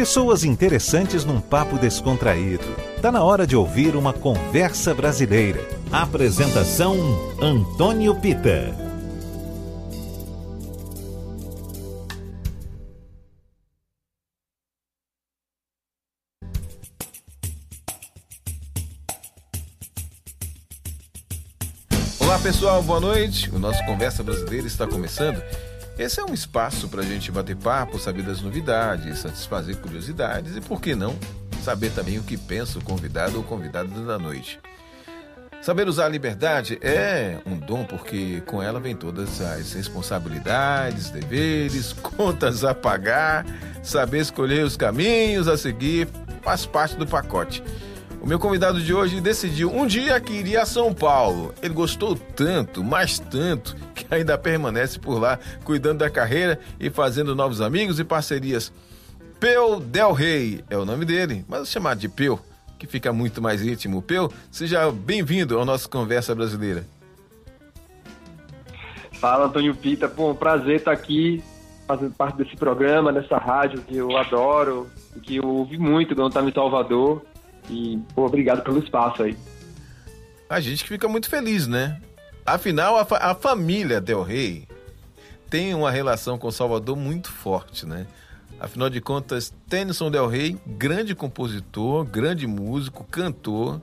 Pessoas interessantes num papo descontraído. Tá na hora de ouvir uma conversa brasileira. Apresentação Antônio Pita. Olá pessoal, boa noite. O nosso Conversa Brasileira está começando. Esse é um espaço para a gente bater papo, saber das novidades, satisfazer curiosidades e, por que não, saber também o que pensa o convidado ou convidada da noite. Saber usar a liberdade é um dom porque com ela vem todas as responsabilidades, deveres, contas a pagar, saber escolher os caminhos a seguir faz parte do pacote. O meu convidado de hoje decidiu um dia que iria a São Paulo. Ele gostou tanto, mais tanto, que ainda permanece por lá, cuidando da carreira e fazendo novos amigos e parcerias. Peu Del Rey é o nome dele, mas chamado de Peu, que fica muito mais íntimo. Peu, seja bem-vindo ao nosso Conversa Brasileira. Fala, Antônio Pita. Pô, um prazer estar aqui fazendo parte desse programa, dessa rádio que eu adoro, que eu ouvi muito quando estava em Salvador. E, pô, obrigado pelo espaço aí. A gente que fica muito feliz, né? Afinal, a, fa a família Del Rey tem uma relação com Salvador muito forte, né? Afinal de contas, Tennyson Del Rey, grande compositor, grande músico, cantor.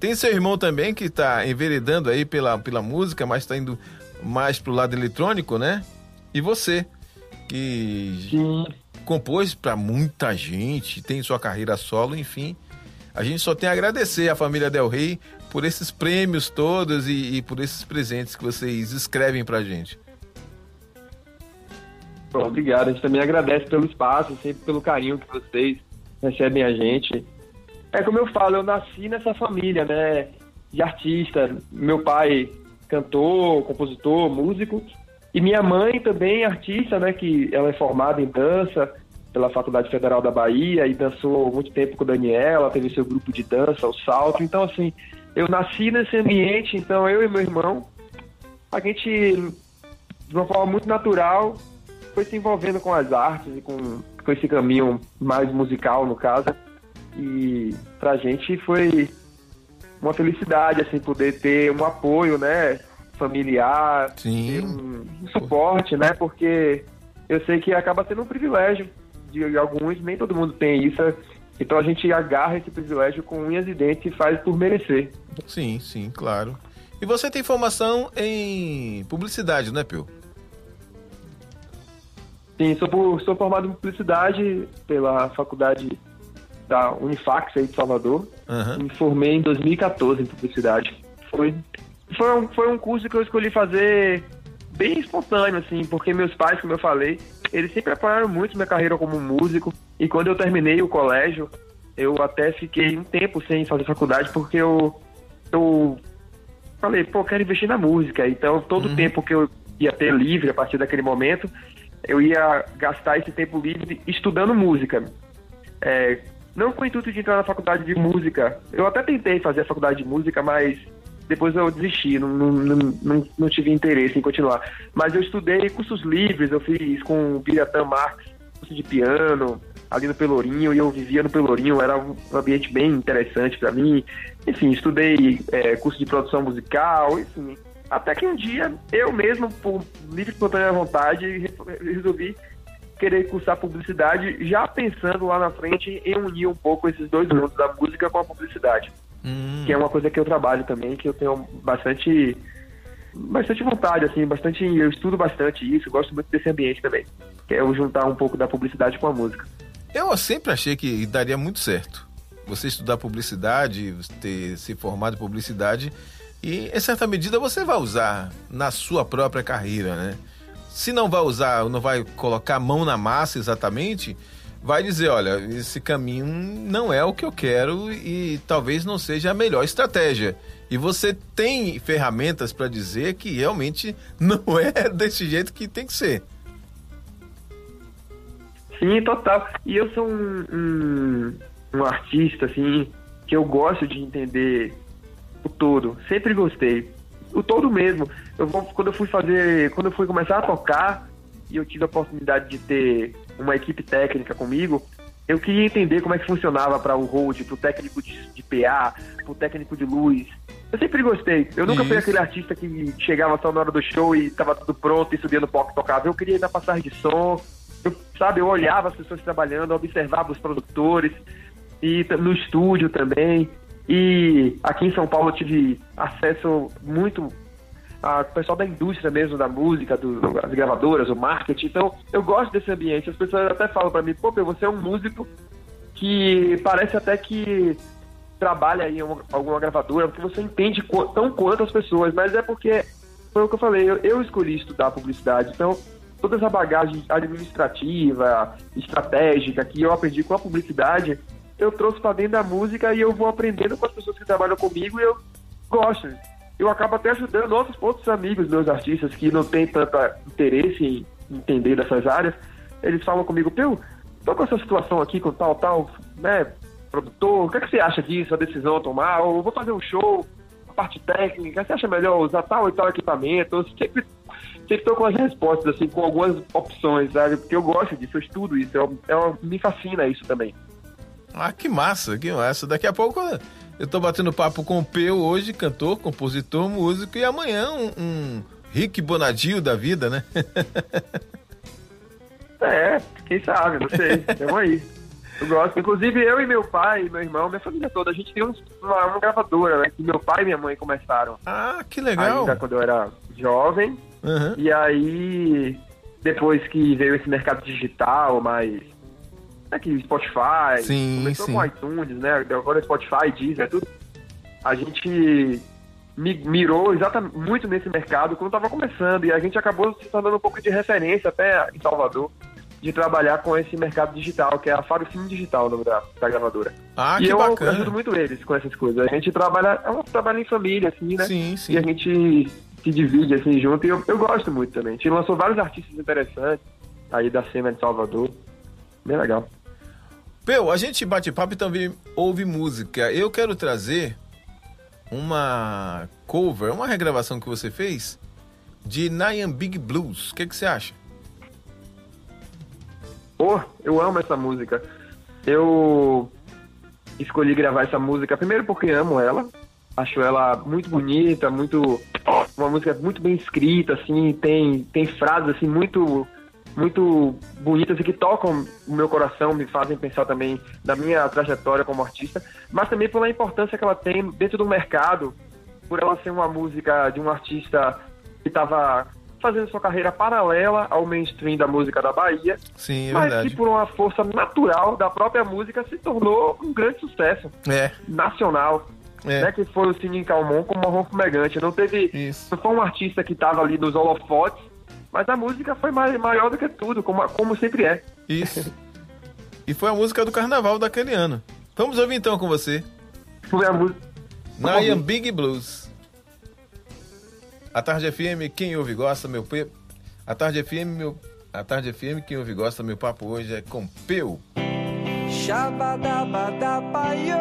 Tem seu irmão também que está enveredando aí pela, pela música, mas está indo mais pro lado eletrônico, né? E você, que Sim. compôs para muita gente, tem sua carreira solo, enfim. A gente só tem a agradecer à família Del Rey por esses prêmios todos e, e por esses presentes que vocês escrevem pra gente. Obrigado. A gente também agradece pelo espaço, sempre pelo carinho que vocês recebem a gente. É como eu falo, eu nasci nessa família, né? De artista. Meu pai cantor, compositor, músico. E minha mãe também artista, né? Que ela é formada em dança pela Faculdade Federal da Bahia e dançou muito tempo com Daniela, teve seu grupo de dança, o Salto. Então, assim, eu nasci nesse ambiente, então eu e meu irmão, a gente, de uma forma muito natural, foi se envolvendo com as artes e com, com esse caminho mais musical, no caso. E pra gente foi uma felicidade, assim, poder ter um apoio, né, familiar, Sim. um, um suporte, né, porque eu sei que acaba sendo um privilégio de alguns, nem todo mundo tem isso. Então a gente agarra esse privilégio com unhas e dentes e faz por merecer. Sim, sim, claro. E você tem formação em publicidade, né, Pio? Sim, sou, sou formado em publicidade pela faculdade da Unifax aí de Salvador. Uhum. Me formei em 2014 em publicidade. Foi, foi, um, foi um curso que eu escolhi fazer bem espontâneo, assim, porque meus pais, como eu falei, eles sempre apoiaram muito minha carreira como músico. E quando eu terminei o colégio, eu até fiquei um tempo sem fazer faculdade, porque eu, eu falei, pô, quero investir na música. Então, todo o Uhum. tempo que eu ia ter livre a partir daquele momento, eu ia gastar esse tempo livre estudando música. É, não com o intuito de entrar na faculdade de música. Eu até tentei fazer a faculdade de música, mas depois eu desisti, não, não, não, não, tive interesse em continuar. Mas eu estudei cursos livres, eu fiz com o Biratã Marx, curso de piano, ali no Pelourinho, e eu vivia no Pelourinho, era um ambiente bem interessante para mim. Enfim, estudei é, curso de produção musical, enfim. Até que um dia, eu mesmo, por livre e espontânea vontade, re- resolvi querer cursar publicidade, já pensando lá na frente em unir um pouco esses dois mundos, da música com a publicidade Hum, que é uma coisa que eu trabalho também, que eu tenho bastante bastante vontade, assim, bastante, eu estudo bastante isso, gosto muito desse ambiente também, que é eu juntar um pouco da publicidade com a música. Eu sempre achei que daria muito certo. Você estudar publicidade, ter se formado em publicidade e, em certa medida, você vai usar na sua própria carreira, né? Se não vai usar, não vai colocar a mão na massa exatamente, vai dizer, olha, esse caminho não é o que eu quero e talvez não seja a melhor estratégia. E você tem ferramentas para dizer que realmente não é desse jeito que tem que ser. Sim, total. E eu sou um, um, um artista, assim, que eu gosto de entender o todo. Sempre gostei. O todo mesmo. Eu quando eu fui fazer, quando eu fui começar a tocar e eu tive a oportunidade de ter uma equipe técnica comigo, eu queria entender como é que funcionava para o hold, para o técnico de, de PA, para o técnico de luz. Eu sempre gostei. Eu nunca Isso. fui aquele artista que chegava só na hora do show e estava tudo pronto e subia no palco e tocava. Eu queria ir na passagem de som. Eu, sabe, eu olhava as pessoas trabalhando, observava os produtores e no estúdio também. E aqui em São Paulo eu tive acesso muito ao pessoal da indústria mesmo, da música, do, das gravadoras, o marketing. Então, eu gosto desse ambiente. As pessoas até falam pra mim, pô, você é um músico que parece até que trabalha em uma- alguma gravadora, porque você entende qu- tão quanto as pessoas, mas é porque, foi o que eu falei, eu, eu escolhi estudar publicidade, então toda essa bagagem administrativa, estratégica que eu aprendi com a publicidade, eu trouxe para dentro da música e eu vou aprendendo com as pessoas que trabalham comigo e eu gosto. Eu acabo até ajudando outros, outros amigos, meus artistas, que não têm tanto interesse em entender dessas áreas, eles falam comigo, Peu, tô com essa situação aqui com tal, tal, né, produtor, o que, é que você acha disso, a decisão a tomar, ou vou fazer um show, a parte técnica, você acha melhor usar tal e tal equipamento? Eu sempre sempre estou com as respostas, assim, com algumas opções, sabe? Porque eu gosto disso, eu estudo isso, eu, eu- me fascina isso também. Ah, que massa, que massa. Daqui a pouco eu tô batendo papo com o Peu hoje, cantor, compositor, músico, e amanhã um, um Rick Bonadio da vida, né? É, quem sabe, não sei, tamo aí. Eu gosto. Inclusive, eu e meu pai, meu irmão, minha família toda, a gente tem uns- uma, uma gravadora, né? Que meu pai e minha mãe começaram ah, que legal. ainda quando eu era jovem. Aham. E aí, depois que veio esse mercado digital, mais. Aqui, Spotify, Sim, começou sim. com iTunes, né? Agora Spotify, Deezer, tudo. A gente mi- mirou exatamente muito nesse mercado quando estava começando e a gente acabou se tornando um pouco de referência até em Salvador de trabalhar com esse mercado digital, que é a Faro Cine Digital, o nome da, da gravadora. Ah, e que eu bacana. ajudo muito eles com essas coisas. A gente trabalha, é um trabalho em família, assim, né? Sim, sim. E a gente se divide assim junto e eu, eu gosto muito também. A gente lançou vários artistas interessantes aí da cena de Salvador. Bem legal. Peu, a gente bate papo e também ouve música. Eu quero trazer uma cover, uma regravação que você fez de Nyan Big Blues. O que, que você acha? Pô, eu amo essa música. Eu escolhi gravar essa música primeiro porque amo ela. Acho ela muito bonita, muito uma música muito bem escrita, assim, tem tem frases assim muito muito bonitas e que tocam o meu coração, me fazem pensar também na minha trajetória como artista, mas também pela importância que ela tem dentro do mercado, por ela ser uma música de um artista que estava fazendo sua carreira paralela ao mainstream da música da Bahia, Sim, é mas verdade. que por uma força natural da própria música se tornou um grande sucesso É, nacional. É. Né, que foi o Cine Calmon com o Marrom Fumegante. Não teve. Isso. Não foi um artista que estava ali nos holofotes, mas a música foi mai- maior do que tudo, como, como sempre é. isso. E foi a música do carnaval daquele ano. Vamos ouvir então com você. Foi a música. Nyan Big Blues. A Tarde FM, quem ouve gosta, meu pe... A Tarde FM, meu... A Tarde FM, quem ouve gosta, meu papo hoje é com Peu. Shabadabadabayo.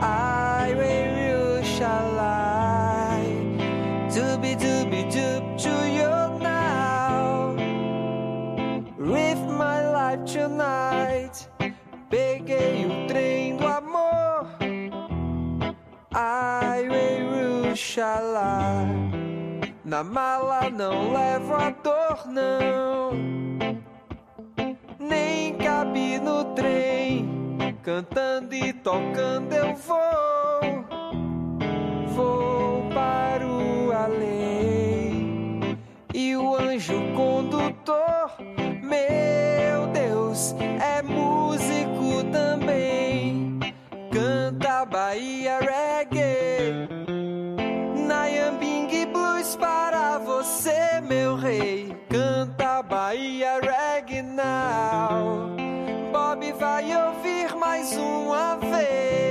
I will I Na mala não levo a dor não. Nem cabe no trem. Cantando e tocando eu vou, vou para o além. E o anjo condutor, meu Deus, é músico também. Canta Bahia Reggae. Nayambing Blues para você, meu rei. Canta Bahia Reggae now. Bob vai ouvir mais uma vez.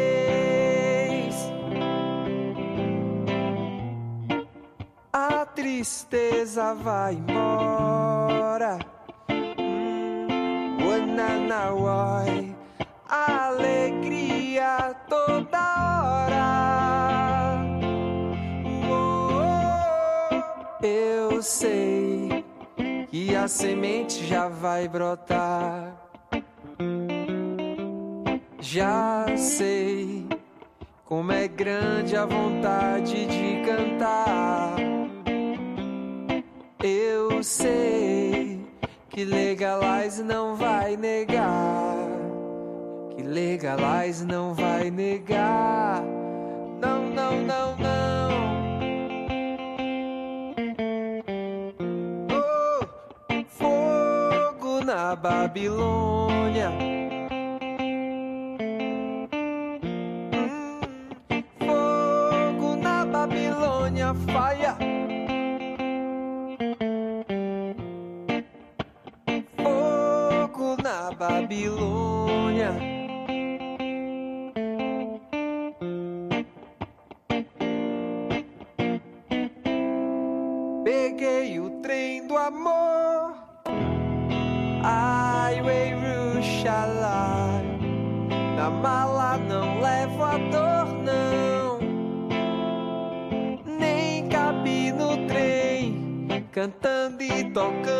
Tristeza vai embora. Hum, Wananawai. Alegria toda hora. Eu sei que a semente já vai brotar. Já sei como é grande a vontade de cantar. Eu sei que legalize não vai negar. Que legalize não vai negar. Não, não, não, não. Oh, fogo na Babilônia. Babilônia. Peguei o trem do amor. Highway Ruxalá. Na mala não levo a dor, não. Nem cabe no trem. Cantando e tocando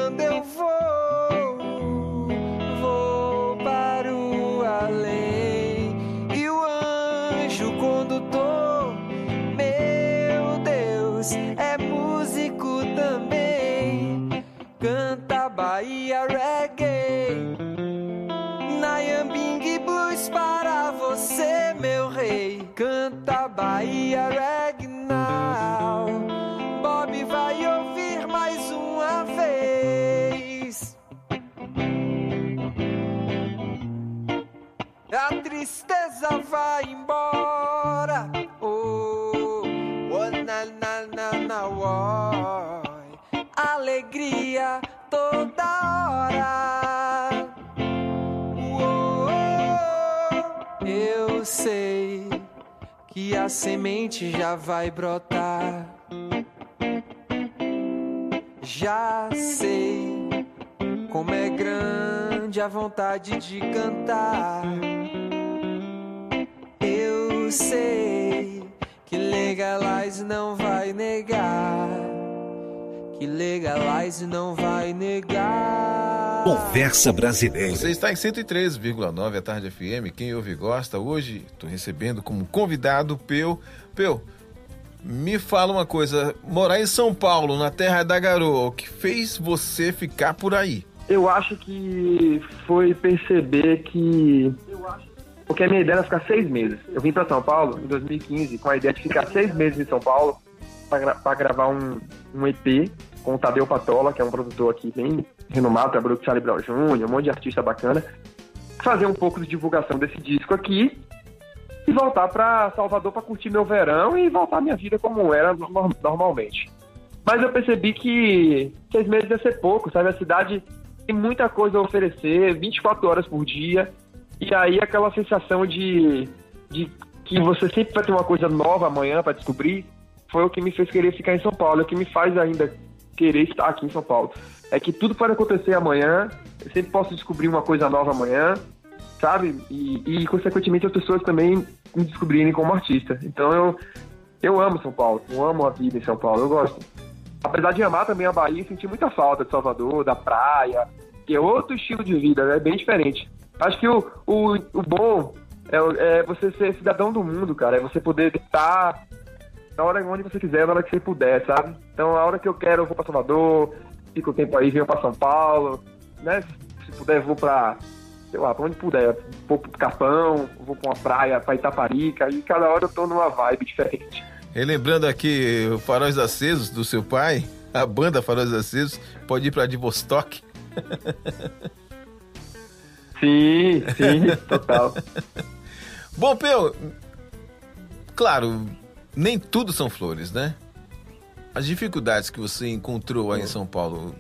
na na na na, oi. Alegria toda hora. Oh, eu sei que a semente já vai brotar. Já sei como é grande a vontade de cantar. Eu sei que legalize não vai negar. Que legalize não vai negar. Conversa Brasileira. Você está em 103,9 a Tarde FM. Quem ouve e gosta. Hoje estou recebendo como convidado Peu. Peu, me fala uma coisa. Morar em São Paulo, na terra da garoa, o que fez você ficar por aí? Eu acho que foi perceber que. Porque a minha ideia era ficar seis meses. Eu vim para São Paulo em 2015 com a ideia de ficar seis meses em São Paulo para gra gravar um, um EP com o Tadeu Patola, que é um produtor aqui bem renomado, trabalhou com o Charlie Brown Jr., um monte de artista bacana. Fazer um pouco de divulgação desse disco aqui e voltar para Salvador para curtir meu verão e voltar minha vida como era normalmente. Mas eu percebi que seis meses ia ser pouco, sabe? A cidade tem muita coisa a oferecer, 24 horas por dia. E aí aquela sensação de, de que você sempre vai ter uma coisa nova amanhã para descobrir, foi o que me fez querer ficar em São Paulo, é o que me faz ainda querer estar aqui em São Paulo. É que tudo pode acontecer amanhã, eu sempre posso descobrir uma coisa nova amanhã, sabe? E, e consequentemente as pessoas também me descobrirem como artista. Então eu, eu amo São Paulo, eu amo a vida em São Paulo, eu gosto. Apesar de amar também a Bahia, senti muita falta de Salvador, da praia, que é outro estilo de vida, é né? bem diferente. Acho que o, o, o bom é, é, você ser cidadão do mundo, cara, é você poder estar na hora onde você quiser, na hora que você puder, sabe? Então, a hora que eu quero, eu vou pra Salvador, fico o tempo aí, venho pra São Paulo, né? Se puder, vou pra, sei lá, pra onde puder. Vou pro Capão, vou pra uma praia, pra Itaparica, e cada hora eu tô numa vibe diferente. Relembrando aqui o Faróis Acesos do seu pai, a banda Faróis Acesos, pode ir pra Divostok. Sim, sim, total. Bom, Peu, claro, nem tudo são flores, né? As dificuldades que você encontrou aí em São Paulo,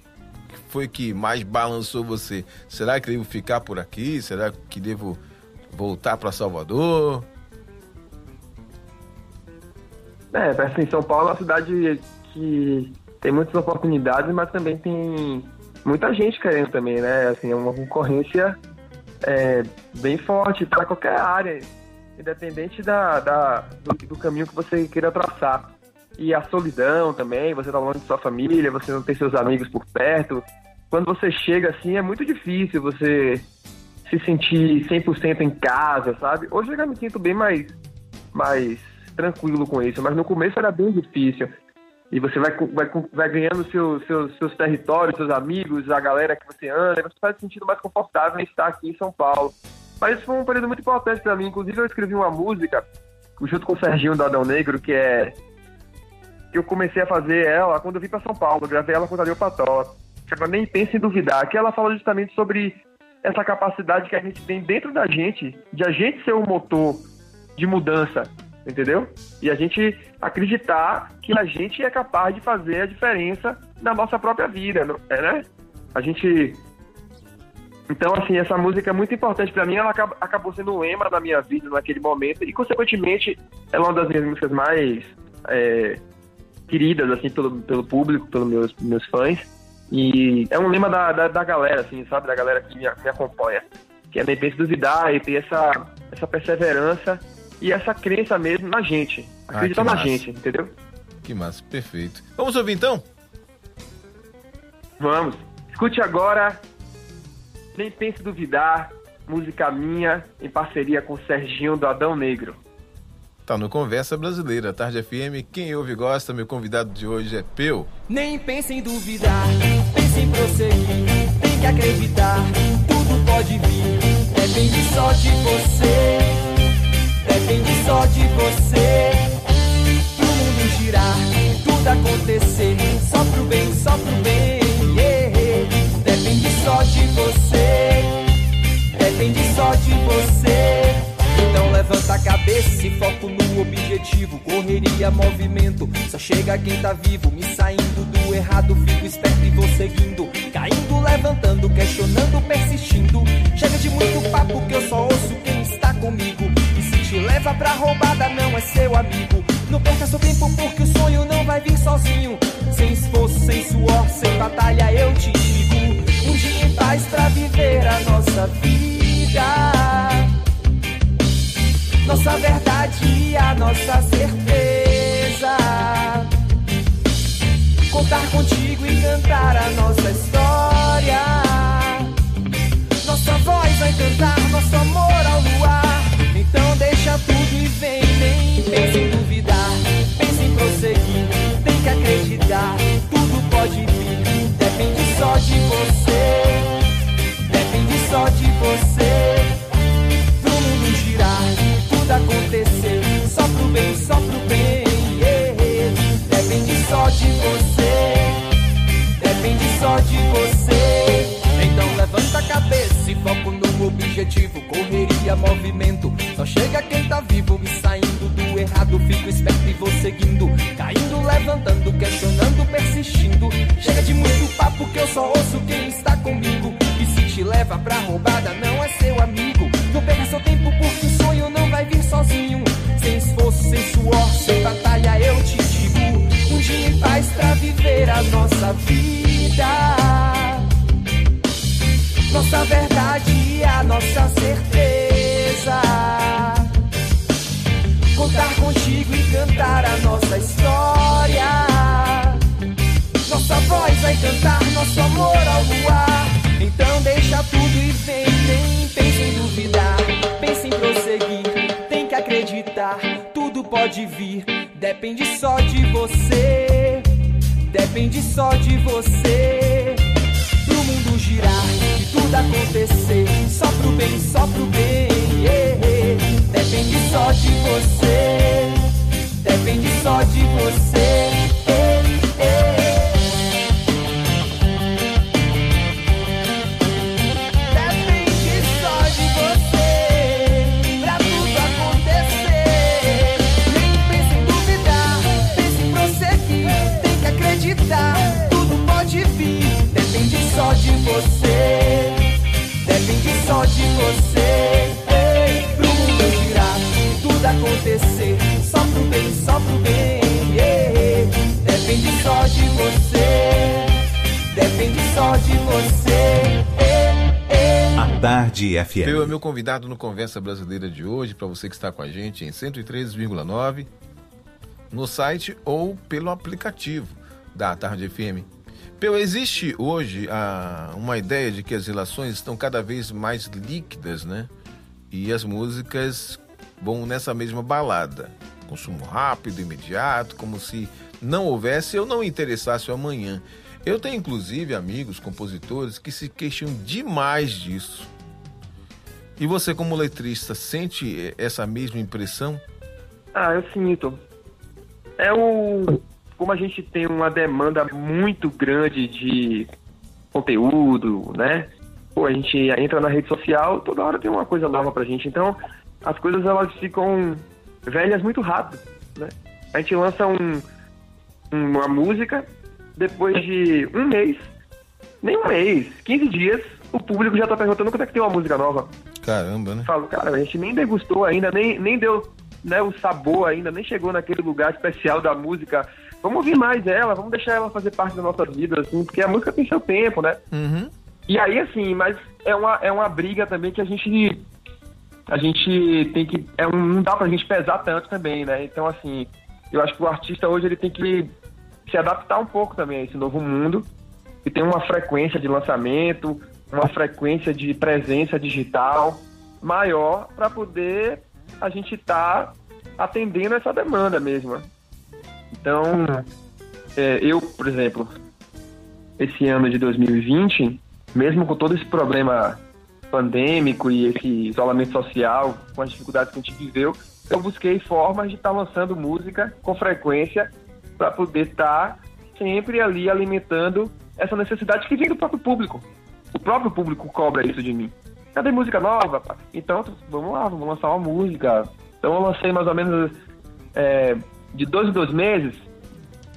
que foi que mais balançou você? Será que devo ficar por aqui? Será que devo voltar para Salvador? É, assim, São Paulo é uma cidade que tem muitas oportunidades, mas também tem muita gente querendo também, né? Assim, é uma concorrência é, bem forte para qualquer área independente da, da do, do, caminho que você queira traçar. E a solidão também, você tá longe de sua família, você não tem seus amigos por perto. Quando você chega assim, é muito difícil você se sentir 100% em casa, sabe? Hoje eu já me sinto bem mais, mais tranquilo com isso, mas no começo era bem difícil. E você vai, vai, vai ganhando seu, seu, seus territórios, seus amigos, a galera que você anda, e você se sentindo mais confortável em estar aqui em São Paulo. Mas isso foi um período muito importante para mim. Inclusive, eu escrevi uma música junto com o Serginho do Adão Negro, que é. que eu comecei a fazer ela quando eu vim para São Paulo. Eu gravei ela com o Dario Patola. Chama Nem Pense em Duvidar, que ela fala justamente sobre essa capacidade que a gente tem dentro da gente, de a gente ser o motor de mudança, entendeu? E a gente acreditar que a gente é capaz de fazer a diferença na nossa própria vida, é, né? A gente então, assim, essa música é muito importante para mim. Ela acabou sendo um lema da minha vida naquele momento e, consequentemente, ela é uma das minhas músicas mais é, queridas, assim, pelo, pelo público, pelos meus, meus fãs. E é um lema da, da, da galera, assim, sabe? Da galera que me, me acompanha. Que é nem pense duvidar e ter essa, essa perseverança e essa crença mesmo na gente. Ah, Acreditar ah, na massa. gente, entendeu? Que massa, perfeito. Vamos ouvir então? Vamos. Escute agora Nem Pense Duvidar, música minha, em parceria com o Serginho do Adão Negro. Tá no Conversa Brasileira, Tarde FM. Quem ouve e gosta, meu convidado de hoje é Peu. Nem pense em duvidar, pense em prosseguir, tem que acreditar, tudo pode vir, depende só de você, depende só de você. Tudo acontecer, só pro bem, só pro bem, yeah. depende só de você, depende só de você. Então levanta a cabeça e foco no objetivo. Correria, movimento, só chega quem tá vivo. Me saindo do errado, fico esperto e vou seguindo. Caindo, levantando, questionando, persistindo. Chega de muito papo que eu só ouço quem está comigo. E se te leva pra roubada, não é seu amigo. Não perca seu tempo porque o sonho não vai vir sozinho. Sem esforço, sem suor, sem batalha, eu te digo. Um dia em paz pra viver a nossa vida nossa verdade e a nossa certeza. Contar contigo e cantar a nossa história. Nossa voz vai cantar nosso amor ao luar. Então deixa tudo e vem, nem pense tudo pode vir. Depende só de você, depende só de você acontecer. Só pro bem, só pro bem. Yeah. Depende só de você. Depende só de você. Então levanta a cabeça e foco no objetivo. Correria, movimento. Só chega quem tá vivo. Me saindo do errado, fico esperto e vou seguindo. Caindo, levantando, questionando, persistindo. Chega de muito papo que eu só ouço quem está comigo. E se te leva pra roubada, não é seu amigo. Não perca seu tempo porque o sonho não vai vir sozinho. Sem esforço, sem suor, sem batalha, eu te digo. Um dia em paz pra viver a nossa vida. Nossa verdade a nossa certeza. Contar contigo e cantar a nossa história. Nossa voz vai cantar nosso amor ao luar. Então deixa tudo e vem, nem pense em duvidar, pense em prosseguir, tem que acreditar, tudo pode vir, depende só de você, depende só de você. Pro mundo girar e tudo acontecer, só pro bem, só pro bem, yeah. Depende só de você, depende só de você. Você. Depende só de você. A Tarde FM. Eu é meu convidado no Conversa Brasileira de hoje, para você que está com a gente em 103,9 no site ou pelo aplicativo da Tarde FM. Peu, existe hoje a, uma ideia de que as relações estão cada vez mais líquidas, né? E as músicas vão nessa mesma balada. Consumo rápido, imediato, como se não houvesse ou não interessasse o amanhã. Eu tenho inclusive amigos compositores que se queixam demais disso. E você, como letrista, sente essa mesma impressão? Ah, eu sinto. É o como a gente tem uma demanda muito grande de conteúdo, né? Pô, a gente entra na rede social, toda hora tem uma coisa nova pra gente. Então, as coisas elas ficam velhas muito rápido, né? A gente lança um, uma música, depois de um mês, nem um mês, 15 dias, o público já tá perguntando quando é que tem uma música nova. Caramba, né? Falo, cara, a gente nem degustou ainda, nem, nem deu né, o sabor ainda, nem chegou naquele lugar especial da música vamos ouvir mais ela, vamos deixar ela fazer parte da nossa vida, assim, porque a música tem seu tempo, né? Uhum. E aí, assim, mas é uma, é uma briga também que a gente. A gente tem que. É um, não dá pra gente pesar tanto também, né? Então, assim, eu acho que o artista hoje ele tem que se adaptar um pouco também a esse novo mundo e tem uma frequência de lançamento, uma frequência de presença digital maior para poder a gente estar tá atendendo essa demanda mesmo. Né? Então, é, eu, por exemplo, esse ano de 2020, mesmo com todo esse problema pandêmico e esse isolamento social, com as dificuldades que a gente viveu, eu busquei formas de estar tá lançando música com frequência para poder estar tá sempre ali alimentando essa necessidade que vem do próprio público. O próprio público cobra isso de mim. Cadê música nova? Então, vamos lá, vamos lançar uma música. Então, eu lancei mais ou menos é, de dois em dois meses,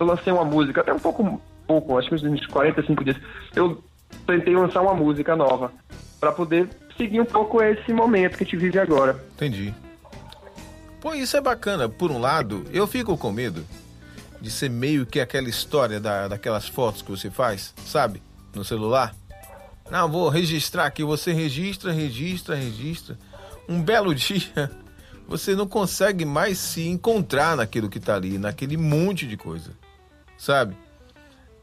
eu lancei uma música, até um pouco, pouco acho que uns 45 dias, eu tentei lançar uma música nova, para poder seguir um pouco esse momento que a gente vive agora. Entendi. Pô, isso é bacana. Por um lado, eu fico com medo de ser meio que aquela história da, daquelas fotos que você faz, sabe? No celular. Não, vou registrar aqui. Você registra, registra, registra. Um belo dia você não consegue mais se encontrar naquilo que está ali, naquele monte de coisa, sabe?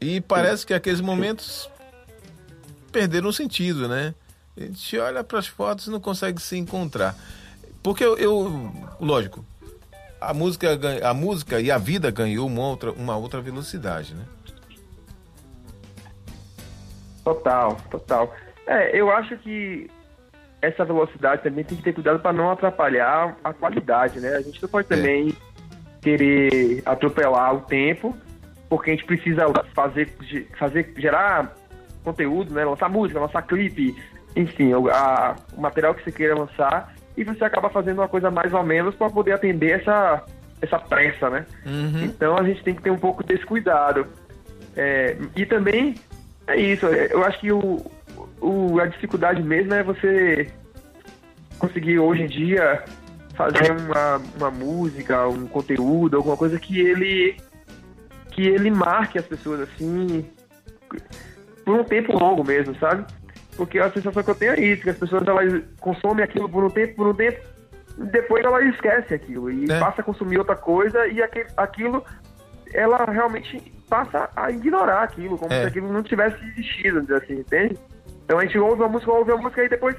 E parece que aqueles momentos perderam sentido, né? A gente olha para as fotos e não consegue se encontrar. Porque eu, eu, lógico, a música, a música e a vida ganhou uma outra, uma outra velocidade, né? Total, total. É, eu acho que essa velocidade também tem que ter cuidado para não atrapalhar a qualidade, né? A gente não pode é. também querer atropelar o tempo, porque a gente precisa fazer, fazer gerar conteúdo, né? Lançar música, lançar clipe, enfim, a, o material que você queira lançar, e você acaba fazendo uma coisa mais ou menos para poder atender essa, essa pressa, né? Uhum. Então a gente tem que ter um pouco desse cuidado. É, e também é isso, eu acho que o, o, a dificuldade mesmo é você conseguir hoje em dia fazer uma, uma música, um conteúdo, alguma coisa que ele que ele marque as pessoas assim por um tempo longo mesmo, sabe? Porque a sensação que eu tenho é isso, que as pessoas elas consomem aquilo por um tempo, por um tempo, depois elas esquecem aquilo e é. passa a consumir outra coisa e aquele, aquilo ela realmente passa a ignorar aquilo, como é. se aquilo não tivesse existido, assim, entende? Então a gente ouve a música, ouve a música e depois.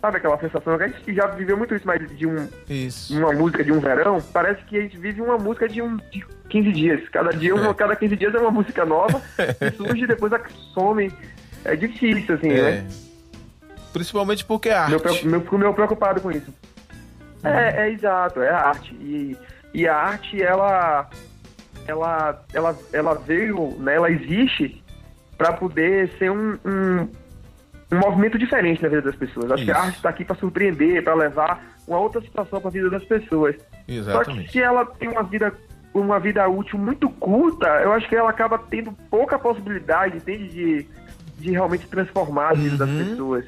Sabe aquela sensação que a gente já viveu muito isso, mas de um, isso. uma música de um verão, parece que a gente vive uma música de, um, de 15 dias. Cada dia, uma, é. cada 15 dias é uma música nova que surge e depois some. É difícil, assim, é. né? Principalmente porque é arte. Meu, meu, fico meio preocupado com isso. Uhum. É, é exato, é arte. E, e a arte, ela, ela, ela, ela veio, né, ela existe para poder ser um, um um movimento diferente na vida das pessoas. Acho Isso. que a arte está aqui para surpreender, para levar uma outra situação para a vida das pessoas. Exatamente. Só que se ela tem uma vida uma vida útil muito curta, eu acho que ela acaba tendo pouca possibilidade, entende, de, de realmente transformar a vida uhum. das pessoas,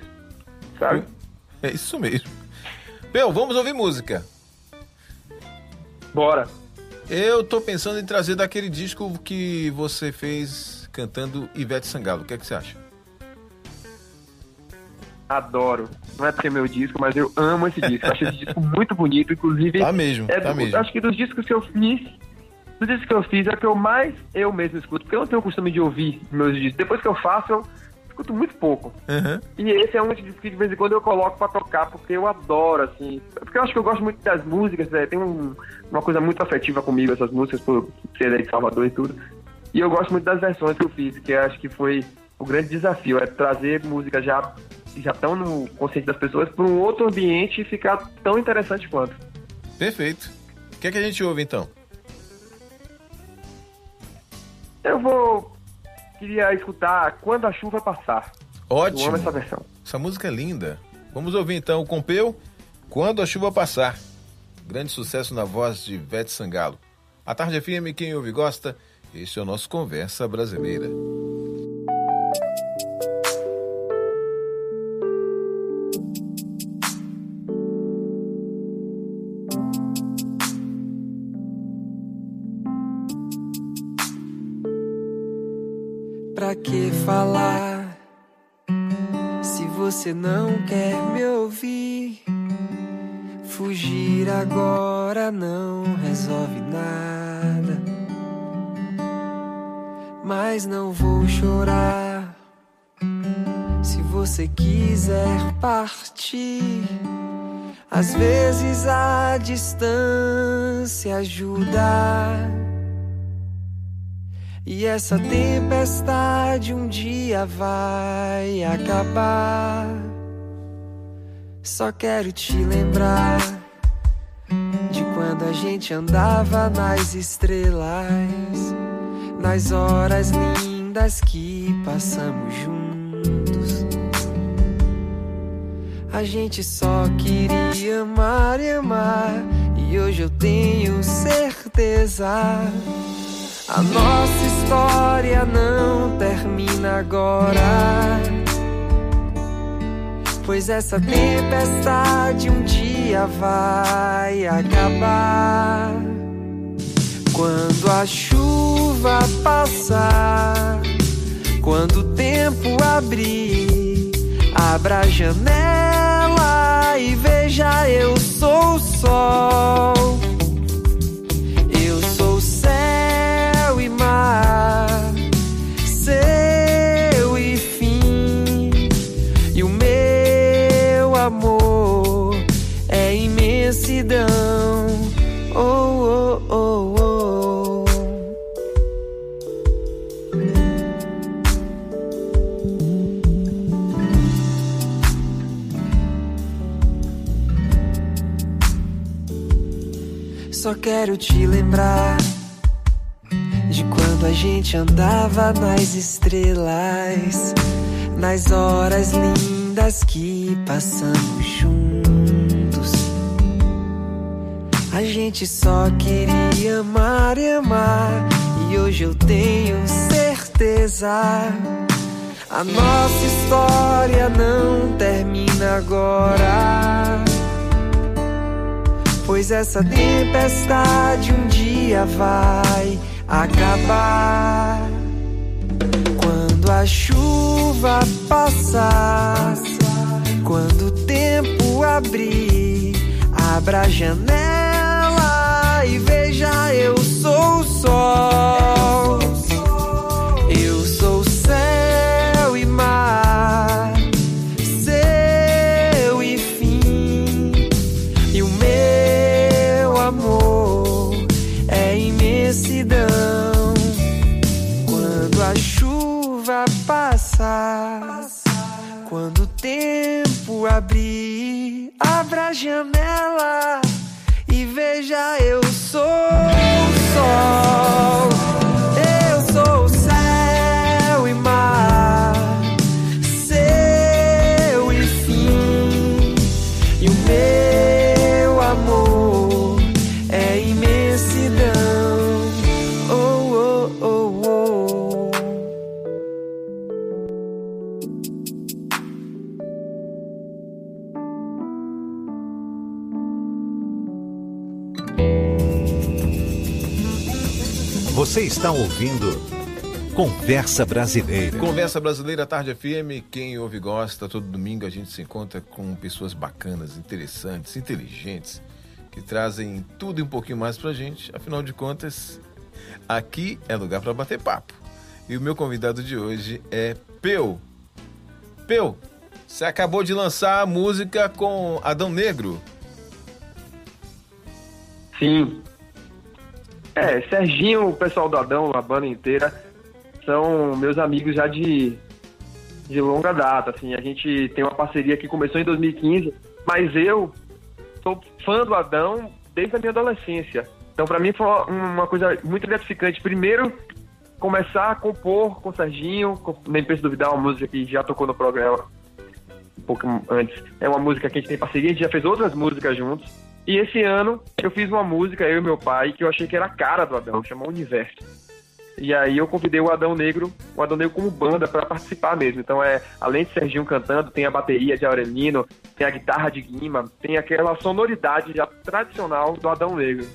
sabe? É isso mesmo. Meu, vamos ouvir música. Bora. Eu tô pensando em trazer daquele disco que você fez cantando Ivete Sangalo. O que, é que você acha? adoro. Não é porque é meu disco, mas eu amo esse disco. Acho esse disco muito bonito, inclusive. Tá mesmo, é tá do, mesmo. Acho que dos discos que eu fiz, Dos discos que eu fiz é o que eu mais eu mesmo escuto, porque eu não tenho o costume de ouvir meus discos. Depois que eu faço, eu escuto muito pouco. Uhum. E esse é um disco que de vez em quando eu coloco pra tocar, porque eu adoro, assim. Porque eu acho que eu gosto muito das músicas, né? tem um- uma coisa muito afetiva comigo, essas músicas, por ser daí de Salvador e tudo. E eu gosto muito das versões que eu fiz, que eu acho que foi o grande desafio, é trazer músicas já já estão no consciente das pessoas para um outro ambiente e ficar tão interessante quanto. Perfeito. O que é que a gente ouve então? Eu vou. Queria escutar Quando a Chuva Passar. Eu Ótimo. amo essa versão. Essa música é linda. Vamos ouvir então o Compeu, Quando a Chuva Passar. Grande sucesso na voz de Ivete Sangalo. A Tarde FM, quem ouve gosta, este é o nosso Conversa Brasileira. Você não quer me ouvir? Fugir agora não resolve nada. Mas não vou chorar se você quiser partir. Às vezes a distância ajuda. E essa tempestade um dia vai acabar. Só quero te lembrar de quando a gente andava nas estrelas, nas horas lindas que passamos juntos. A gente só queria amar e amar, e hoje eu tenho certeza. A nossa história não termina agora. Pois essa tempestade um dia vai acabar. Quando a chuva passar, quando o tempo abrir, abra a janela e veja eu sou o sol. Quero te lembrar de quando a gente andava nas estrelas, nas horas lindas que passamos juntos. A gente só queria amar e amar, e hoje eu tenho certeza. A nossa história não termina agora. Pois essa tempestade um dia vai acabar. Quando a chuva passar, quando o tempo abrir, abra a janela e veja eu sou o sol. A chuva passar, quando o tempo abrir, abra a janela e veja eu sou o sol. Você está ouvindo Conversa Brasileira. Conversa Brasileira Tarde FM, quem ouve e gosta, todo domingo a gente se encontra com pessoas bacanas, interessantes, inteligentes, que trazem tudo e um pouquinho mais pra gente. Afinal de contas, Aqui é lugar para bater papo. E o meu convidado de hoje é Peu. Peu, você acabou de lançar a música com Adão Negro. Sim. É, Serginho, o pessoal do Adão, a banda inteira, são meus amigos já de, de longa data. Assim, a gente tem uma parceria que começou em 2015, mas eu sou fã do Adão desde a minha adolescência. Então, para mim, foi uma coisa muito gratificante. Primeiro, começar a compor com o Serginho, nem penso duvidar, uma música que já tocou no programa um pouco antes. É uma música que a gente tem parceria, a gente já fez outras músicas juntos. E esse ano eu fiz uma música, eu e meu pai, que eu achei que era a cara do Adão, chamou Universo. E aí eu convidei o Adão Negro, o Adão Negro como banda para participar mesmo. Então é, além de Serginho cantando, tem a bateria de Aurelino, tem a guitarra de Guima, tem aquela sonoridade já tradicional do Adão Negro.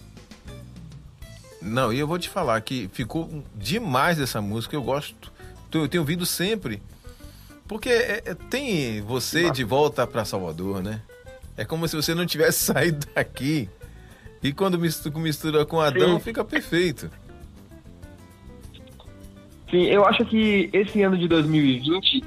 Não, e eu vou te falar que ficou demais essa música, eu gosto, eu tenho ouvido sempre. Porque é, é, tem você de volta para Salvador, né? É como se você não tivesse saído daqui. E quando mistura, mistura com Adão, Sim. fica perfeito. Sim, eu acho que esse ano de 2020,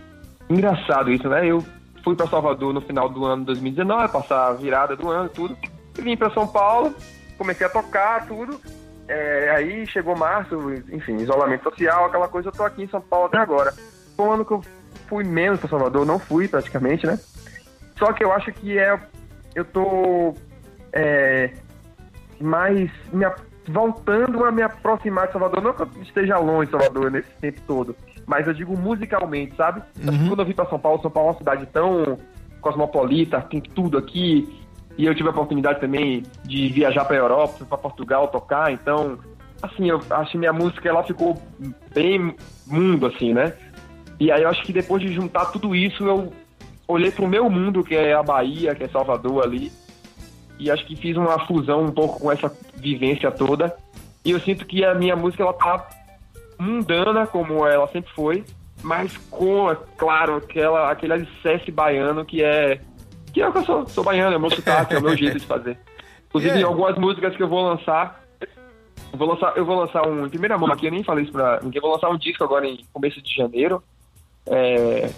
engraçado isso, né? Eu fui para Salvador no final do ano de 2019, passar a virada do ano, tudo. vim para São Paulo, comecei a tocar, tudo. É, aí chegou março, enfim, isolamento social, aquela coisa, eu tô aqui em São Paulo até agora. Foi um ano que eu fui menos para Salvador, não fui praticamente, né? Só que eu acho que é. Eu tô é, mais me voltando a me aproximar de Salvador. Não que eu esteja longe de Salvador nesse tempo todo, mas eu digo musicalmente, sabe? Uhum. Quando eu vim para São Paulo, São Paulo é uma cidade tão cosmopolita, tem tudo aqui. E eu tive a oportunidade também de viajar para a Europa, para Portugal tocar. Então, assim, eu acho que minha música ela ficou bem mundo, assim, né? E aí eu acho que depois de juntar tudo isso, eu olhei para o meu mundo, que é a Bahia, que é Salvador ali, e acho que fiz uma fusão um pouco com essa vivência toda. E eu sinto que a minha música ela tá mundana, como ela sempre foi, mas com, é claro, aquela, aquele alicerce baiano que é. Que é o que eu sou, sou baiano, é o meu sotaque, é o meu jeito de fazer. Inclusive, yeah. algumas músicas que eu vou lançar, eu vou lançar, eu vou lançar um. Em primeira mão aqui, eu nem falei isso pra ninguém, eu vou lançar um disco agora em começo de janeiro. É,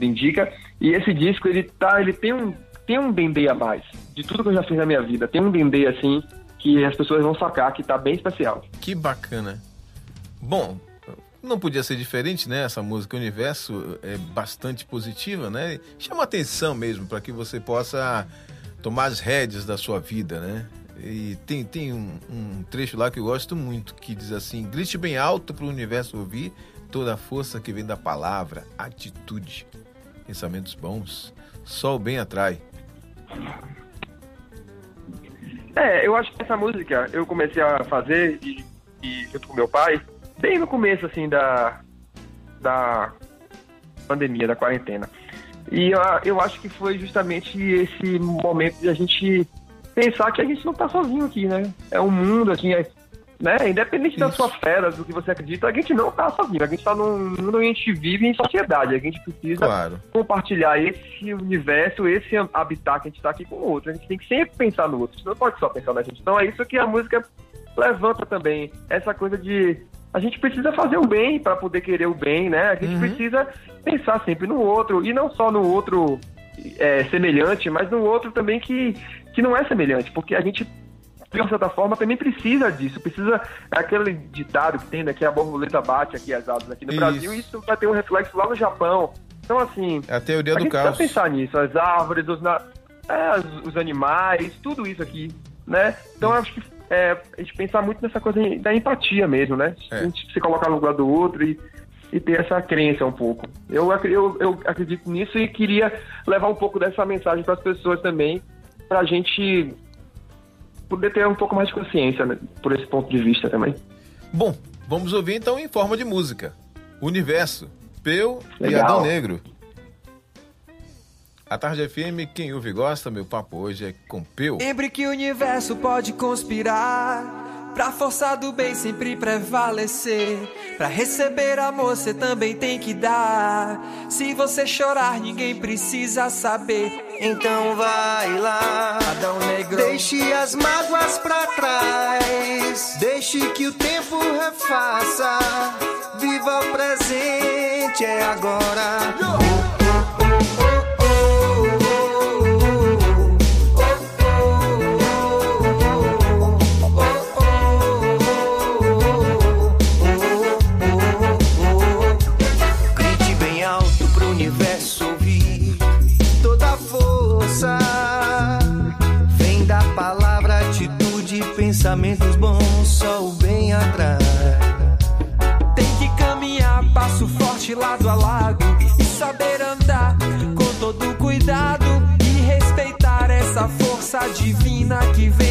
indica. E esse disco, ele tá. Ele tem um, tem um dendê a mais. De tudo que eu já fiz na minha vida. Tem um dendê assim que as pessoas vão sacar que tá bem especial. Que bacana. Bom, não podia ser diferente, né? Essa música Universo é bastante positiva, né? Chama atenção mesmo para que você possa tomar as rédeas da sua vida, né? E tem, tem um, um, trecho lá que eu gosto muito, que diz assim: grite bem alto para o universo ouvir toda a força que vem da palavra, atitude, pensamentos bons. Só o bem atrai. É, eu acho que essa música eu comecei a fazer e, e junto com meu pai, bem no começo, assim, da, da pandemia, da quarentena. E eu, eu acho que foi justamente esse momento de a gente pensar que a gente não tá sozinho aqui, né? É um mundo, assim, é, né? Independente Isso. da sua fé, do que você acredita, a gente não tá sozinho. A gente tá num mundo a gente vive em sociedade. A gente precisa claro. compartilhar esse universo, esse habitat que a gente tá aqui com o outro. A gente tem que sempre pensar no outro. A gente não pode só pensar na gente. Então é isso que a música levanta também. Essa coisa de a gente precisa fazer o bem para poder querer o bem, né? A gente uhum. precisa pensar sempre no outro e não só no outro é, semelhante, mas no outro também que, que não é semelhante, porque a gente de uma certa forma, também precisa disso. Precisa. Aquele ditado que tem, né? Que a borboleta bate aqui as asas aqui no isso. Brasil, e isso vai ter um reflexo lá no Japão. Então, assim. É a teoria a do caos. Precisa pensar nisso. As árvores, os, é, os, animais, tudo isso aqui, né? Então, eu acho que é, a gente pensar muito nessa coisa da empatia mesmo, né? É. A gente se colocar no lugar do outro e, e ter essa crença um pouco. Eu, eu, eu acredito nisso e queria levar um pouco dessa mensagem para as pessoas também, para a gente poder ter um pouco mais de consciência né, por esse ponto de vista também. Bom, vamos ouvir então em forma de música. Universo, Peu Legal. e Adão Negro. A Tarde FM, quem ouve gosta, meu papo hoje é com Peu. Lembre que o universo pode conspirar Pra força do bem sempre prevalecer. Pra receber amor, você também tem que dar. Se você chorar, ninguém precisa saber. Então vai lá, Adão Negro. deixe as mágoas pra trás. Deixe que o tempo refaça. Viva o presente, é agora. Pensamentos bons, só o bem atrás. Tem que caminhar passo forte lado a lado e saber andar com todo cuidado e respeitar essa força divina que vem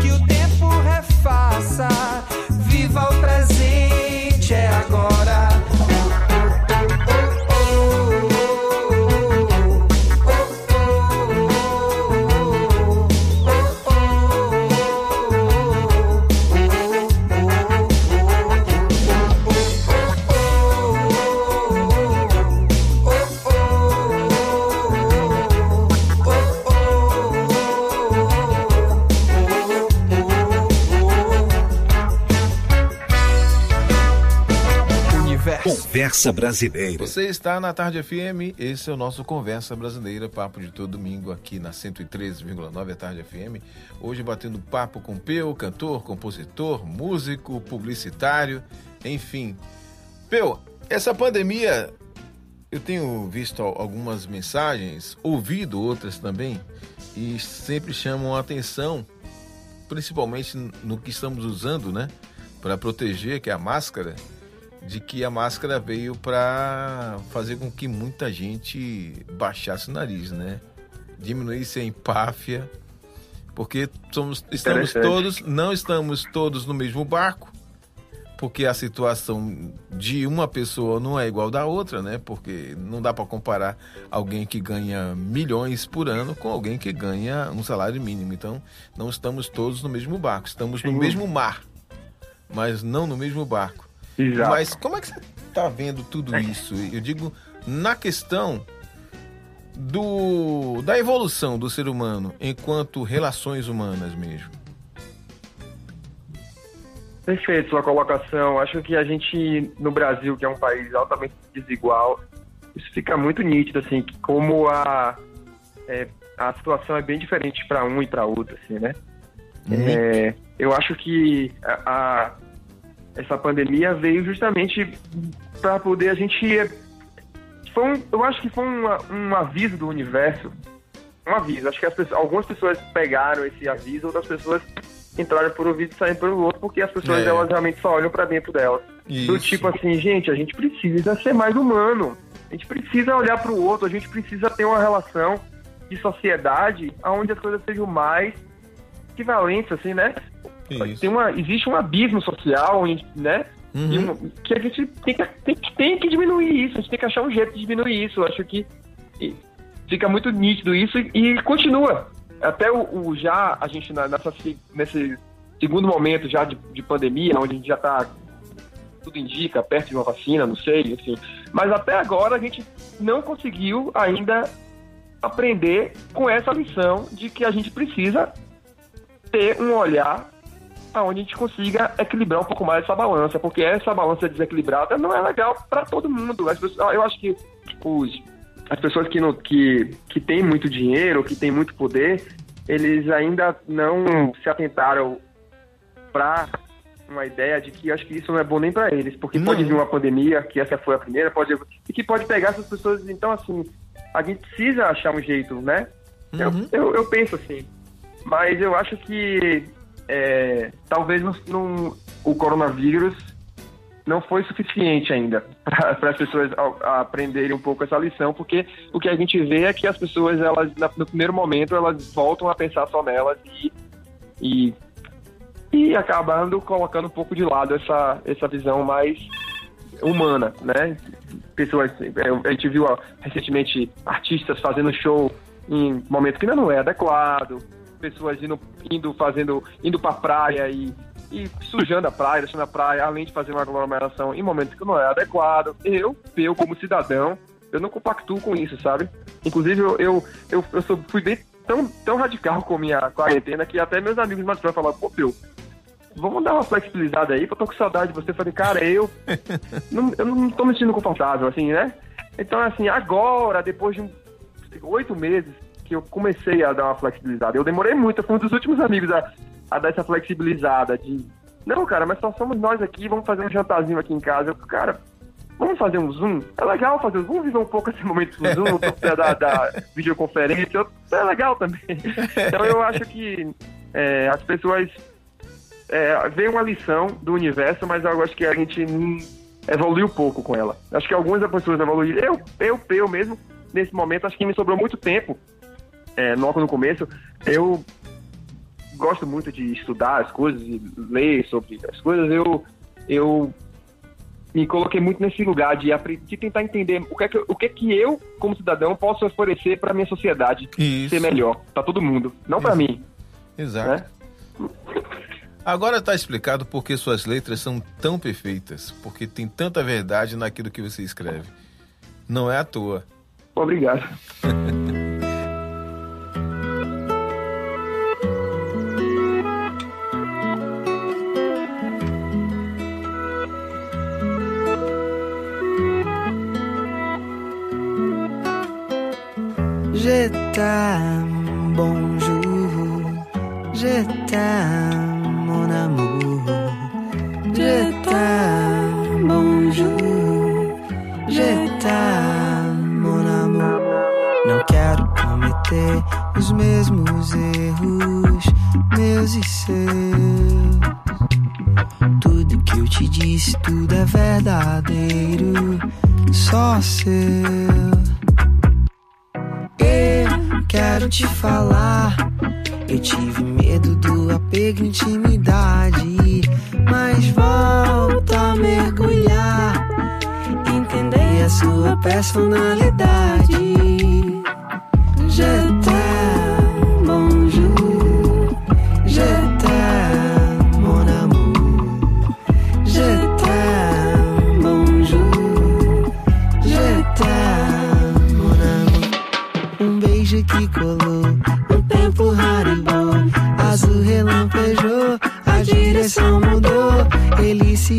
que o tempo refaça. Conversa Brasileira. Você está na Tarde FM, esse é o nosso Conversa Brasileira, papo de todo domingo aqui na 113,9 Tarde FM. Hoje batendo papo com Peu, cantor, compositor, músico, publicitário, enfim. Peu, essa pandemia, eu tenho visto al- algumas mensagens, ouvido outras também, e sempre chamam a atenção, principalmente no que estamos usando, né, para proteger, que é a máscara de que a máscara veio para fazer com que muita gente baixasse o nariz, né? Diminuísse a empáfia, porque somos, estamos todos, não estamos todos no mesmo barco, porque a situação de uma pessoa não é igual da outra, né? Porque não dá para comparar alguém que ganha milhões por ano com alguém que ganha um salário mínimo. Então, não estamos todos no mesmo barco, estamos no Sim. mesmo mar, mas não no mesmo barco. Exato. Mas como é que você está vendo tudo isso? Eu digo na questão do da evolução do ser humano enquanto relações humanas mesmo. Perfeito sua colocação. Acho que a gente, no Brasil, que é um país altamente desigual, isso fica muito nítido, assim, que como a, é, a situação é bem diferente para um e para outro, assim, né? É, eu acho que a, a- essa pandemia veio justamente para poder a gente foi um, eu acho que foi um, um aviso do universo. Um aviso. Acho que pessoas, algumas pessoas pegaram esse aviso, outras pessoas entraram por um ouvido e saíram pelo outro, porque as pessoas É. elas realmente só olham pra dentro delas. Do Isso. tipo assim, gente, a gente precisa ser mais humano. A gente precisa olhar pro outro, a gente precisa ter uma relação de sociedade onde as coisas sejam mais equivalentes, assim, né? Tem uma, existe um abismo social, né? Uhum. Um- que a gente tem que, tem, tem que diminuir isso, a gente tem que achar um jeito de diminuir isso. Eu acho que fica muito nítido isso e, e continua. Até o, o já, a gente na- nessa, se- nesse segundo momento já de, de pandemia, onde a gente já está tudo indica, perto de uma vacina, não sei. Mas até agora a gente não conseguiu ainda aprender com essa lição de que a gente precisa ter um olhar aonde a gente consiga equilibrar um pouco mais essa balança, porque essa balança desequilibrada não é legal para todo mundo. As pessoas, eu acho que os, as pessoas que, não, que, que têm muito dinheiro, que têm muito poder, eles ainda não se atentaram para uma ideia de que acho que isso não é bom nem para eles, porque Não. pode vir uma pandemia, que essa foi a primeira, pode e que pode pegar essas pessoas. Então, assim, a gente precisa achar um jeito, né? Eu, Uhum. eu, eu penso assim. Mas eu acho que é, talvez não, não- o coronavírus não foi suficiente ainda para as pessoas a- a aprenderem um pouco essa lição, porque o que a gente vê é que as pessoas, elas no primeiro momento, elas voltam a pensar só nelas e, e, e acabando colocando um pouco de lado essa, essa visão mais humana, né? Pessoas, é, a gente viu recentemente artistas fazendo show em momento que ainda não é adequado, pessoas indo, indo fazendo, indo pra praia e, e sujando a praia, deixando a praia, além de fazer uma aglomeração em momentos que não é adequado. Eu, eu como cidadão, eu não compactuo com isso, sabe? Inclusive, eu, eu, eu, eu sou, fui bem tão, tão radical com a minha quarentena que até meus amigos mais próximos falaram, pô, Pio, vamos dar uma flexibilizada aí, que eu tô com saudade de você. Eu falei, cara, eu não, eu não tô me sentindo confortável, assim, né? Então, assim, agora, depois de um- oito meses que eu comecei a dar uma flexibilizada, eu demorei muito, eu fui um dos últimos amigos a, a dar essa flexibilizada de, não, cara, mas só somos nós aqui, vamos fazer um jantarzinho aqui em casa. Eu, cara, vamos fazer um Zoom? É legal fazer um Zoom, viver um pouco esse momento do Zoom, da, da videoconferência, é legal também. Então, eu acho que é, as pessoas é, veio uma lição do universo, mas eu acho que a gente evoluiu pouco com ela. Acho que algumas pessoas evoluíram. Eu, eu, eu mesmo, nesse momento, acho que me sobrou muito tempo, é, logo no começo. Eu gosto muito de estudar as coisas e ler sobre as coisas. Eu, eu me coloquei muito nesse lugar de, de tentar entender o que, é que, eu- o que é que eu, como cidadão, posso oferecer para minha sociedade Isso. ser melhor, para todo mundo, não para mim, Exato. né? Agora está explicado por que suas letras são tão perfeitas, porque tem tanta verdade naquilo que você escreve. Não é à toa. Obrigado.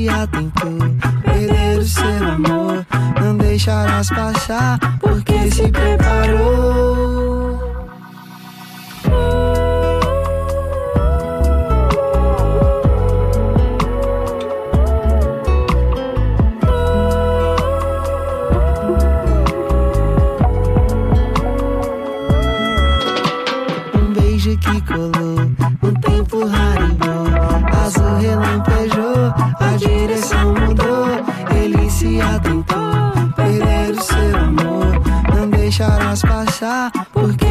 Ele se atentou, perder o seu amor. Não deixarás passar, porque se preparou.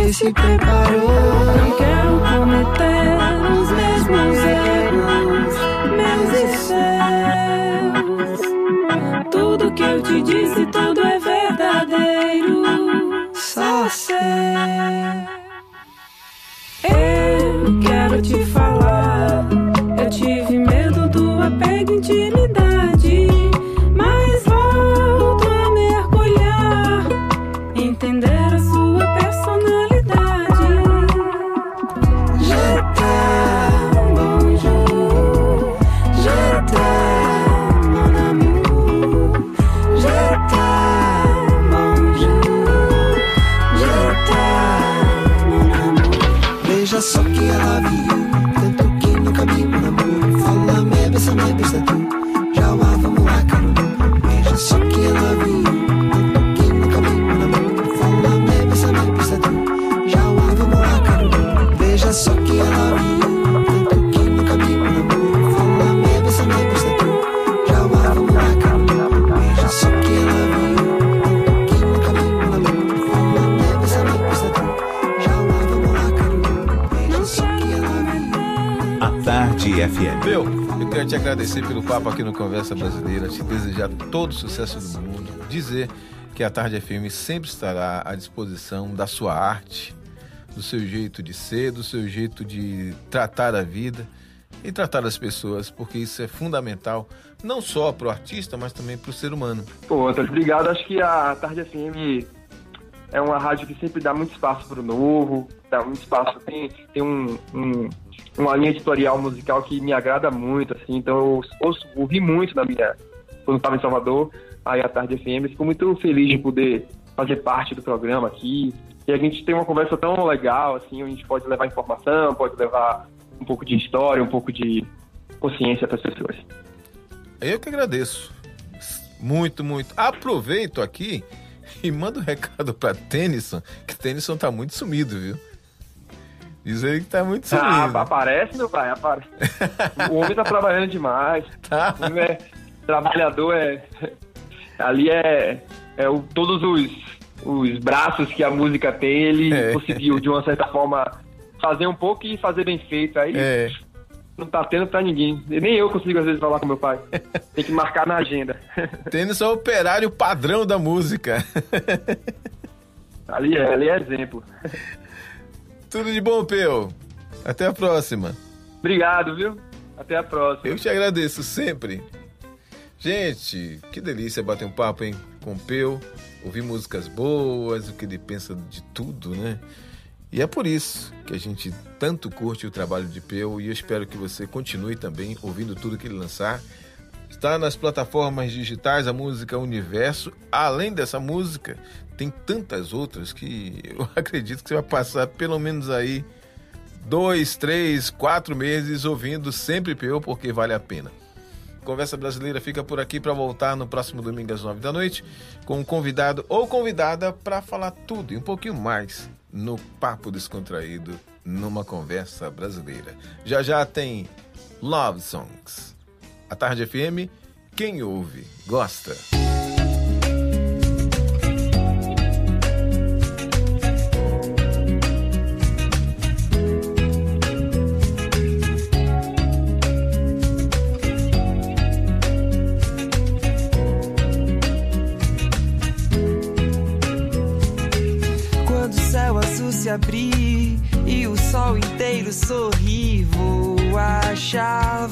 Porque se preparou. Não quero cometer Meu, eu quero te agradecer pelo papo aqui no Conversa Brasileira, te desejar todo o sucesso do mundo, dizer que a Tarde FM sempre estará à disposição da sua arte, do seu jeito de ser, do seu jeito de tratar a vida e tratar as pessoas, porque isso é fundamental não só para o artista, mas também para o ser humano. Pô, Antônio, obrigado. Acho que a Tarde FM é uma rádio que sempre dá muito espaço para o novo, dá muito espaço, tem, tem um, um- uma linha editorial musical que me agrada muito, assim, então eu ouço, ouvi muito na minha, quando estava em Salvador, aí a Tarde FM, fico muito feliz de poder fazer parte do programa aqui, e a gente tem uma conversa tão legal, assim, a gente pode levar informação, pode levar um pouco de história, um pouco de consciência para as pessoas. Eu que agradeço. Muito, muito. Aproveito aqui e mando um recado para Tennyson, que Tennyson tá muito sumido, viu? Diz ele que tá muito sumido. Ah, aparece, meu pai, aparece. o homem tá trabalhando demais. Tá. O homem é trabalhador, é. Ali é. é o, todos os, os braços que a música tem, ele É. conseguiu, de uma certa forma, fazer um pouco e fazer bem feito. Aí É. não tá tendo pra ninguém. Nem eu consigo, às vezes, falar com meu pai. Tem que marcar na agenda. Tennyson é o operário padrão da música. ali, é, ali é exemplo. Tudo de bom, Peu. Até a próxima. Obrigado, viu? Até a próxima. Eu te agradeço sempre. Gente, que delícia bater um papo, hein? Com o Peu, ouvir músicas boas, o que ele pensa de tudo, né? E é por isso que a gente tanto curte o trabalho de Peu e eu espero que você continue também ouvindo tudo que ele lançar. Está nas plataformas digitais a música Universo. Além dessa música, tem tantas outras que eu acredito que você vai passar pelo menos aí dois, três, quatro meses ouvindo sempre Peu, porque vale a pena. Conversa Brasileira fica por aqui para voltar no próximo domingo às nove da noite com um convidado ou convidada para falar tudo e um pouquinho mais no Papo Descontraído, numa conversa brasileira. Já já tem Love Songs. A Tarde FM, quem ouve, gosta. Quando o céu azul se abrir e o sol inteiro sorrir, vou achar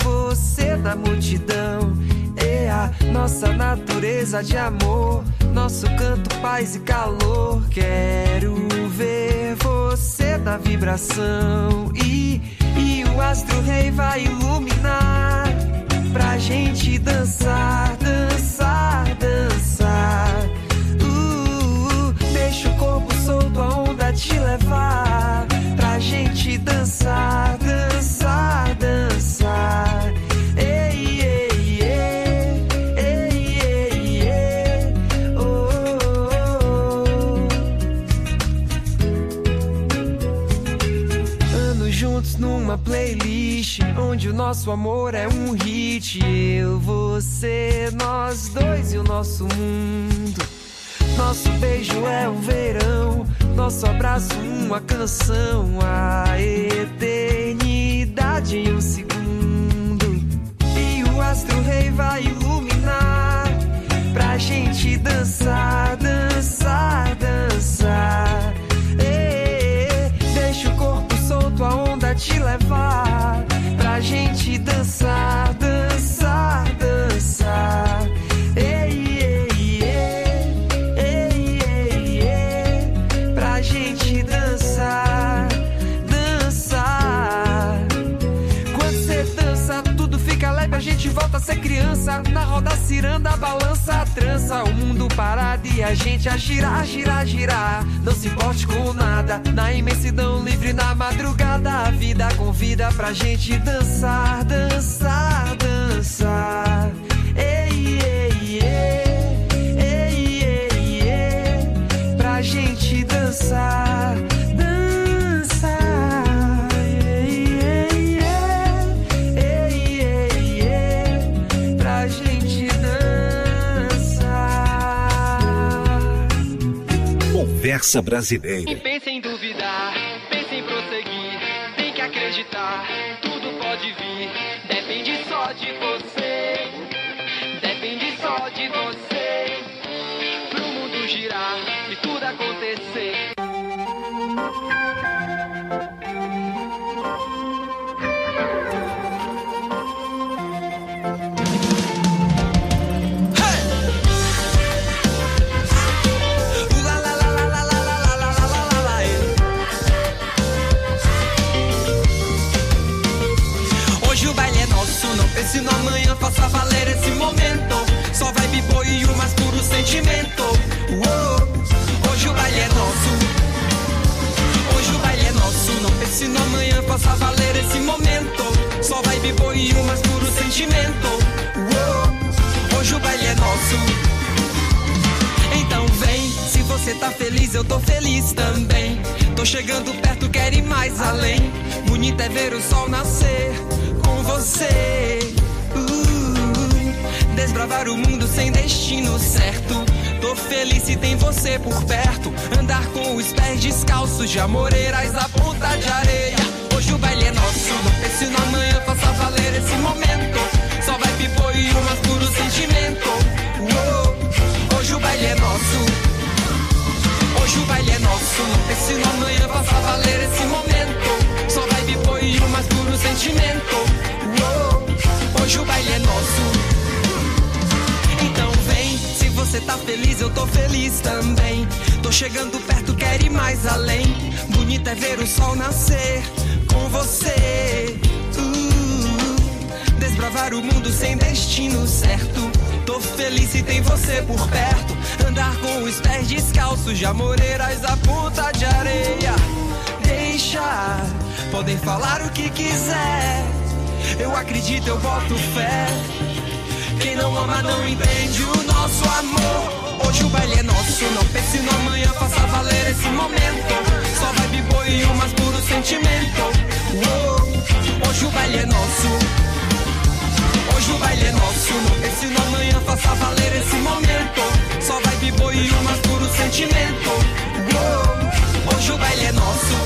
na multidão. É a nossa natureza de amor, nosso canto, paz e calor. Quero ver você na vibração e, e o astro rei vai iluminar pra gente dançar, dançar, dançar. Uh, deixa o corpo solto, nosso amor é um hit. Eu, você, nós dois e o nosso mundo. Nosso beijo é o verão, nosso abraço uma canção, a eternidade em um segundo. E o astro rei vai iluminar pra gente dançar, dançar, dançar. Ê, Deixa o corpo solto, a onda te levar criança. Na roda ciranda, balança, a trança. O mundo parado e a gente a girar, girar, girar. Não se importe com nada, na imensidão livre, na madrugada. A vida convida pra gente dançar, dançar, dançar. Ei, ei, ei, ei, ei, ei, pra gente dançar. Conversa Brasileira. E pense em duvidar, pense em prosseguir, tem que acreditar, tudo pode vir, depende só de você, depende só de você, pro mundo girar e tudo acontecer. Valer esse momento. Só vai boi e o mais puro sentimento. Uou. Hoje o baile é nosso. Hoje o baile é nosso, não pense no amanhã, faça valer esse momento. Só vai boi e o mais puro sentimento. Uou. Hoje o baile é nosso. Então vem, se você tá feliz, eu tô feliz também. Tô chegando perto, quero ir mais além. Bonito é ver o sol nascer com você. Desbravar o mundo sem destino certo. Tô feliz se tem você por perto. Andar com os pés descalços de amoreiras à ponta de areia. Hoje o baile é nosso, não pense no amanhã, faça valer esse momento. Só vai pipô e o mais puro sentimento. Uou. Hoje o baile é nosso. Hoje o baile é nosso. Não pense no amanhã, faça valer esse momento. Só vai bipô e o mais puro sentimento. Uou. Hoje o baile é nosso. Você tá feliz, eu tô feliz também. Tô chegando perto, quero ir mais além. Bonito é ver o sol nascer com você. Uh, desbravar o mundo sem destino certo. Tô feliz se tem você por perto. Andar com os pés descalços de amoreiras à ponta de areia. Deixa, podem falar o que quiser. Eu acredito, eu boto fé. Quem não ama não entende o nosso amor. Hoje o baile é nosso, não pense no amanhã, faça valer esse momento. Só vai biboi e o mais puro sentimento. Uou, Hoje o baile é nosso. Hoje o baile é nosso, não pense no amanhã, faça valer esse momento. Só vai biboi e o mais puro sentimento. Uou, Hoje o baile é nosso.